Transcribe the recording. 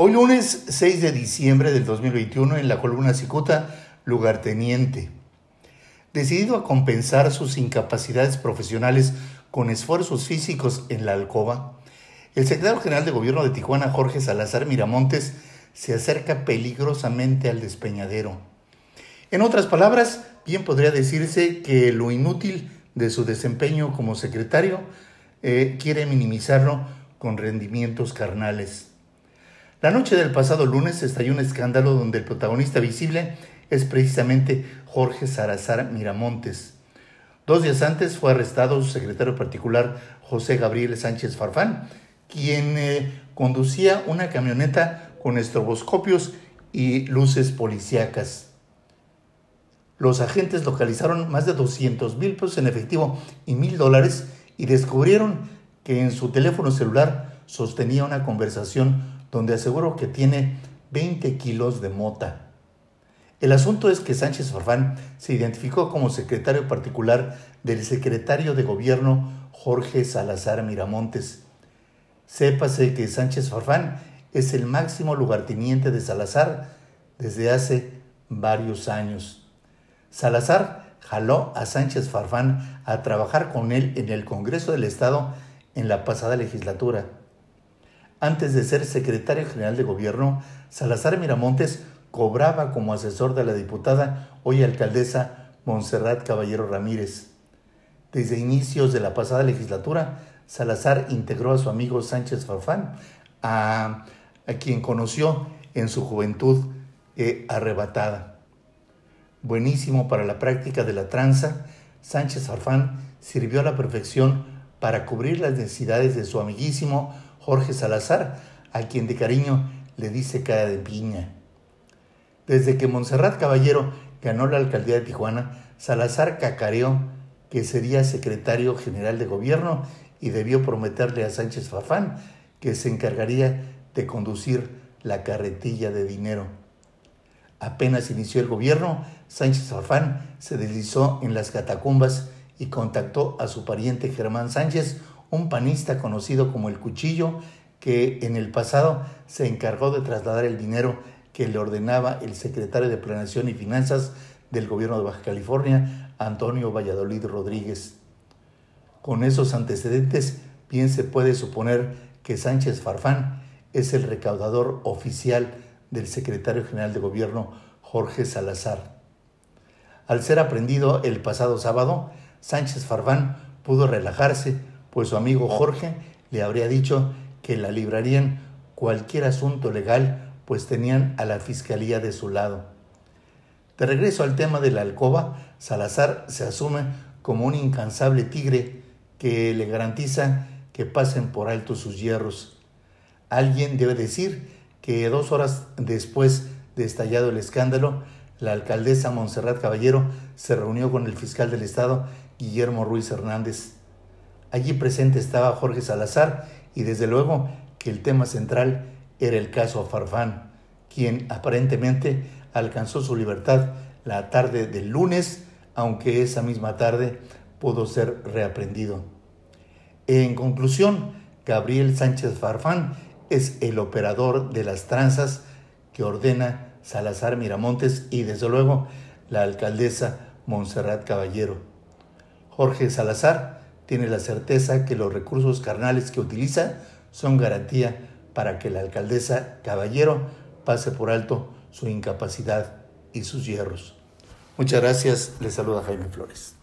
Hoy lunes 6 de diciembre del 2021 en la columna Cicuta, lugarteniente. Decidido a compensar sus incapacidades profesionales con esfuerzos físicos en la alcoba, el secretario general de gobierno de Tijuana, Jorge Salazar Miramontes, se acerca peligrosamente al despeñadero. En otras palabras, bien podría decirse que lo inútil de su desempeño como secretario eh, quiere minimizarlo con rendimientos carnales. La noche del pasado lunes estalló un escándalo donde el protagonista visible es precisamente Jorge Salazar Miramontes. Dos días antes fue arrestado su secretario particular José Gabriel Sánchez Farfán, quien eh, conducía una camioneta con estroboscopios y luces policíacas. Los agentes localizaron más de 200 mil pesos en efectivo y mil dólares y descubrieron que en su teléfono celular sostenía una conversación donde aseguró que tiene 20 kilos de mota. El asunto es que Sánchez Farfán se identificó como secretario particular del secretario de gobierno Jorge Salazar Miramontes. Sépase que Sánchez Farfán es el máximo lugarteniente de Salazar desde hace varios años. Salazar jaló a Sánchez Farfán a trabajar con él en el Congreso del Estado en la pasada legislatura. Antes de ser secretario general de gobierno, Salazar Miramontes cobraba como asesor de la diputada, hoy alcaldesa Montserrat Caballero Ramírez. Desde inicios de la pasada legislatura, Salazar integró a su amigo Sánchez Farfán, a, quien conoció en su juventud eh, arrebatada. Buenísimo para la práctica de la tranza, Sánchez Farfán sirvió a la perfección para cubrir las necesidades de su amiguísimo Jorge Salazar, a quien de cariño le dice cara de piña. Desde que Montserrat Caballero ganó la alcaldía de Tijuana, Salazar cacareó que sería secretario general de gobierno y debió prometerle a Sánchez Fafán que se encargaría de conducir la carretilla de dinero. Apenas inició el gobierno, Sánchez Fafán se deslizó en las catacumbas y contactó a su pariente Germán Sánchez, un panista conocido como el Cuchillo, que en el pasado se encargó de trasladar el dinero que le ordenaba el secretario de Planeación y Finanzas del gobierno de Baja California, Antonio Valladolid Rodríguez. Con esos antecedentes, bien se puede suponer que Sánchez Farfán es el recaudador oficial del secretario general de gobierno Jorge Salazar. Al ser aprendido el pasado sábado, Sánchez Farfán pudo relajarse pues su amigo Jorge le habría dicho que la librarían cualquier asunto legal, pues tenían a la fiscalía de su lado. De regreso al tema de la alcoba, Salazar se asume como un incansable tigre que le garantiza que pasen por alto sus hierros. Alguien debe decir que dos horas después de estallado el escándalo, la alcaldesa Montserrat Caballero se reunió con el fiscal del Estado, Guillermo Ruiz Hernández. Allí presente estaba Jorge Salazar y desde luego que el tema central era el caso Farfán, quien aparentemente alcanzó su libertad la tarde del lunes, aunque esa misma tarde pudo ser reaprendido. En conclusión, Gabriel Sánchez Farfán es el operador de las tranzas que ordena Salazar Miramontes y desde luego la alcaldesa Montserrat Caballero. Jorge Salazar tiene la certeza que los recursos carnales que utiliza son garantía para que la alcaldesa Caballero pase por alto su incapacidad y sus hierros. Muchas gracias, le saluda Jaime Flores.